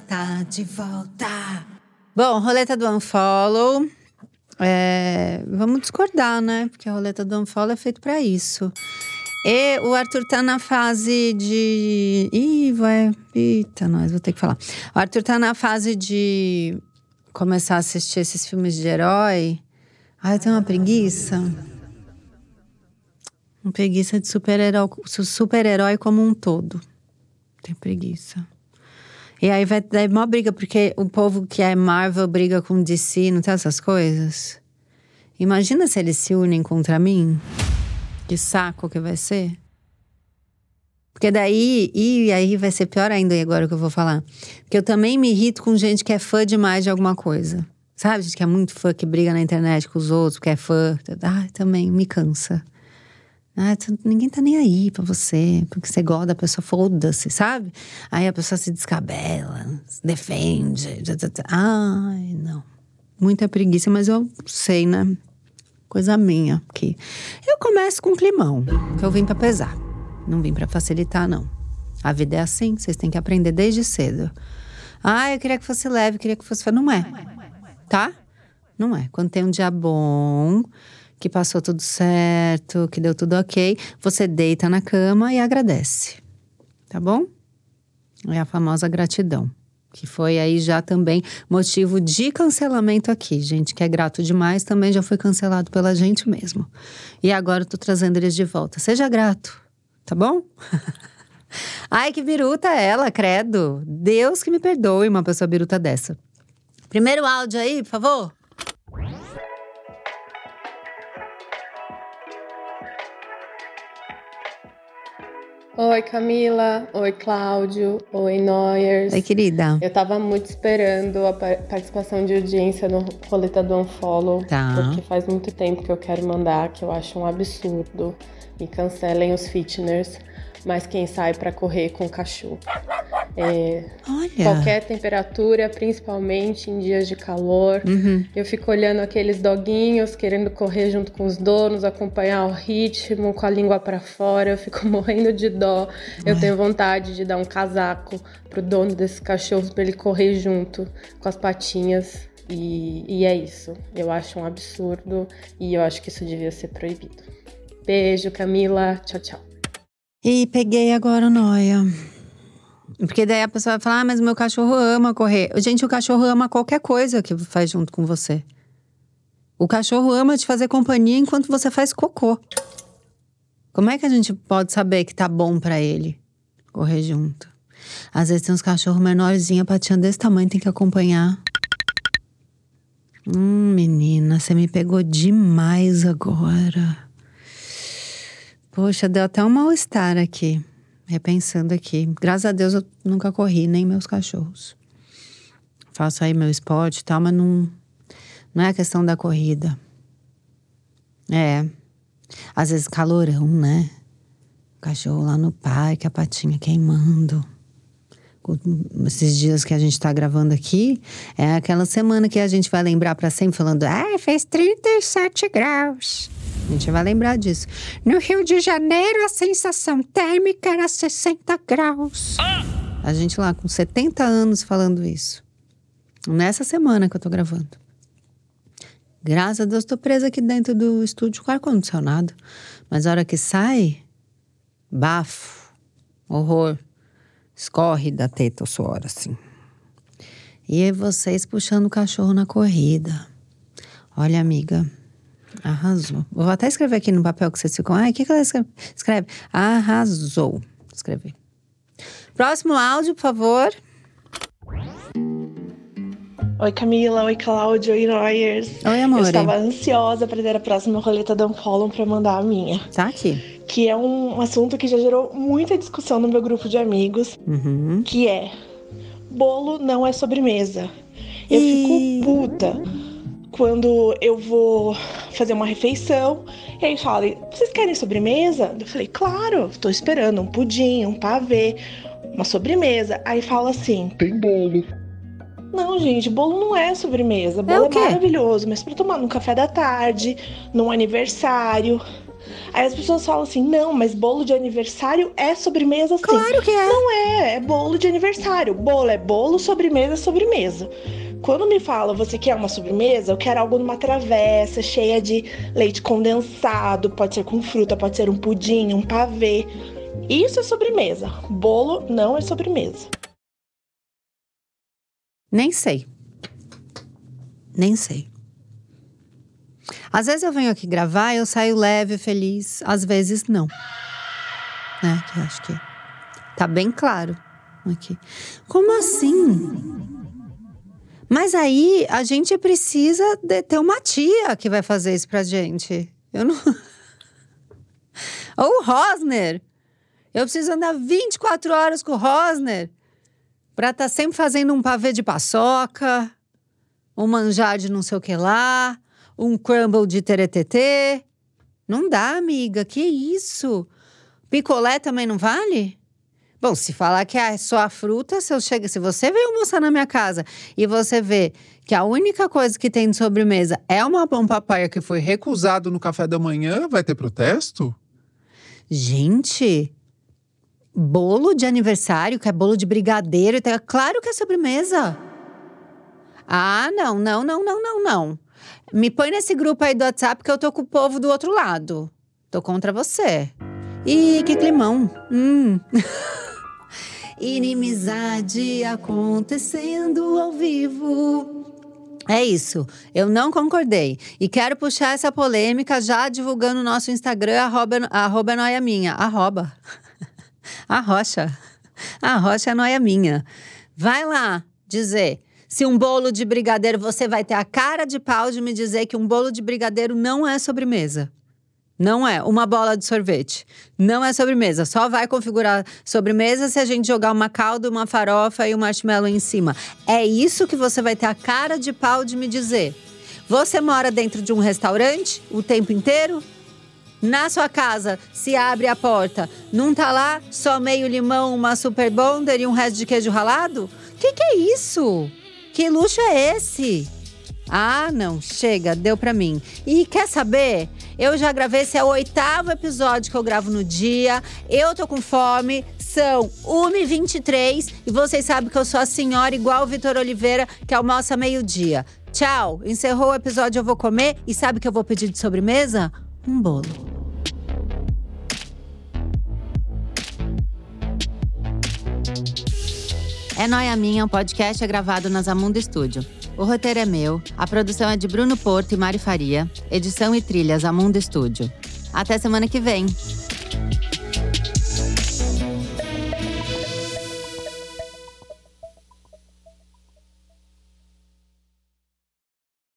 está de volta. Bom, roleta do Unfollow. É, vamos discordar, né? Porque a roleta do Unfollow é feito para isso. E o Arthur tá na fase de. Ih, vai. Eita, nós, vou ter que falar. O Arthur tá na fase de começar a assistir esses filmes de herói. Ai, eu tenho uma preguiça. Uma preguiça de super-herói super como um todo. Tem preguiça. E aí vai dar uma briga, porque o povo que é Marvel briga com DC, não tem essas coisas? Imagina se eles se unem contra mim. Que saco que vai ser. Porque daí, e aí vai ser pior ainda agora que eu vou falar. Porque eu também me irrito com gente que é fã demais de alguma coisa. Sabe, gente que é muito fã, que briga na internet com os outros, que é fã. Ah, também me cansa. Ah, ninguém tá nem aí pra você, porque você gosta da pessoa, foda-se, sabe? Aí a pessoa se descabela, se defende. Ai, não. Muita preguiça, mas eu sei, né? Coisa minha aqui. Eu começo com climão, que eu vim para pesar. Não vim para facilitar, não. A vida é assim, vocês têm que aprender desde cedo. Ah, eu queria que fosse leve, queria que fosse. Não é. Tá? Não é. Quando tem um dia bom, que passou tudo certo, que deu tudo ok, você deita na cama e agradece. Tá bom? É a famosa gratidão que foi aí já também motivo de cancelamento aqui. Gente que é grato demais também já foi cancelado pela gente mesmo. E agora eu tô trazendo eles de volta. Seja grato, tá bom? Ai, que biruta ela, credo. Deus que me perdoe uma pessoa biruta dessa. Primeiro áudio aí, por favor. Oi, Camila. Oi, Cláudio. Oi, Noyers. Oi, querida. Eu tava muito esperando a participação de audiência no Roleta do Unfollow. Tá. Porque faz muito tempo que eu quero mandar, que eu acho um absurdo. Me cancelem os fitness, mas quem sai para correr com cachorro. É, qualquer temperatura, principalmente em dias de calor. Uhum. Eu fico olhando aqueles doguinhos querendo correr junto com os donos, acompanhar o ritmo, com a língua para fora. Eu fico morrendo de dó. Eu tenho vontade de dar um casaco pro dono desse cachorro para ele correr junto com as patinhas. E, e é isso. Eu acho um absurdo e eu acho que isso devia ser proibido. Beijo, Camila. Tchau, tchau. E peguei agora noia. Porque daí a pessoa vai falar, ah, mas meu cachorro ama correr. Gente, o cachorro ama qualquer coisa que faz junto com você. O cachorro ama te fazer companhia enquanto você faz cocô. Como é que a gente pode saber que tá bom para ele correr junto? Às vezes tem uns cachorros menorzinhos, a patinha desse tamanho, tem que acompanhar. Hum, menina, você me pegou demais agora. Poxa, deu até um mal-estar aqui repensando aqui. Graças a Deus eu nunca corri, nem meus cachorros. Faço aí meu esporte e tal, mas não, não é a questão da corrida. É. Às vezes calorão, né? O cachorro lá no parque, a patinha queimando. Esses dias que a gente tá gravando aqui, é aquela semana que a gente vai lembrar para sempre falando: ah, fez 37 graus. A gente vai lembrar disso. No Rio de Janeiro, a sensação térmica era 60 graus. A gente lá com 70 anos falando isso. Nessa semana que eu tô gravando. Graças a Deus, tô presa aqui dentro do estúdio com ar-condicionado. Mas a hora que sai, bafo, horror. Escorre da teta o suor, assim. E vocês puxando o cachorro na corrida. Olha, amiga, Arrasou. Vou até escrever aqui no papel que vocês ficam. Ai, o que, que ela escreve? Escreve. Arrasou. Escrever. Próximo áudio, por favor. Oi, Camila. Oi, Cláudio. Oi, Noyers. Oi, amor. Eu estava ansiosa para ter a próxima roleta da Unfollow para mandar a minha. Tá aqui. Que é um assunto que já gerou muita discussão no meu grupo de amigos. Uhum. Que é: bolo não é sobremesa. Eu e... fico puta quando eu vou fazer uma refeição, e aí fala: vocês querem sobremesa? Eu falei: claro, estou esperando um pudim, um pavê, uma sobremesa. Aí fala assim: tem bolo. Não, gente, bolo não é sobremesa. Bolo é, é maravilhoso, mas para tomar no café da tarde, num aniversário. Aí as pessoas falam assim: não, mas bolo de aniversário é sobremesa sim. Claro que é. Não é, é bolo de aniversário. Bolo é bolo, sobremesa é sobremesa. Quando me fala, você quer uma sobremesa? Eu quero algo numa travessa, cheia de leite condensado, pode ser com fruta, pode ser um pudim, um pavê. Isso é sobremesa. Bolo não é sobremesa. Nem sei. Nem sei. Às vezes eu venho aqui gravar eu saio leve, feliz. Às vezes não. Né? Que acho que tá bem claro aqui. Como assim? Mas aí a gente precisa ter uma tia que vai fazer isso pra gente. Eu não. Ou o Rosner. Eu preciso andar 24 horas com o Rosner pra estar tá sempre fazendo um pavê de paçoca, um manjar de não sei o que lá, um crumble de teretetê. Não dá, amiga. Que isso? Picolé também não vale? Bom, se falar que é só a fruta, se eu chego, se você veio almoçar na minha casa e você vê que a única coisa que tem de sobremesa é uma pão papaya que foi recusado no café da manhã, vai ter protesto? Gente, bolo de aniversário, que é bolo de brigadeiro, então é claro que é sobremesa. Ah, não, não, não, não, não, não. Me põe nesse grupo aí do WhatsApp que eu tô com o povo do outro lado. Tô contra você. Ih, que climão. Hum. Inimizade acontecendo ao vivo. É isso, eu não concordei. E quero puxar essa polêmica já divulgando o nosso Instagram, arroba, arroba noia minha. Arroba. A rocha. A rocha é noia minha. Vai lá dizer se um bolo de brigadeiro, você vai ter a cara de pau de me dizer que um bolo de brigadeiro não é sobremesa. Não é uma bola de sorvete. Não é sobremesa. Só vai configurar sobremesa se a gente jogar uma calda, uma farofa e um marshmallow em cima. É isso que você vai ter a cara de pau de me dizer. Você mora dentro de um restaurante o tempo inteiro? Na sua casa, se abre a porta, não tá lá só meio limão, uma super bonder e um resto de queijo ralado? Que que é isso? Que luxo é esse? Ah, não, chega, deu pra mim. E quer saber? Eu já gravei, esse é o oitavo episódio que eu gravo no dia. Eu tô com fome, são 1h23 e vocês sabem que eu sou a senhora igual o Vitor Oliveira, que almoça meio-dia. Tchau, encerrou o episódio, eu vou comer e sabe que eu vou pedir de sobremesa? Um bolo. É Noia Minha, um podcast é gravado na Zamundo Studio. O roteiro é meu, a produção é de Bruno Porto e Mari Faria, edição e trilhas Amundo Estúdio. Até semana que vem!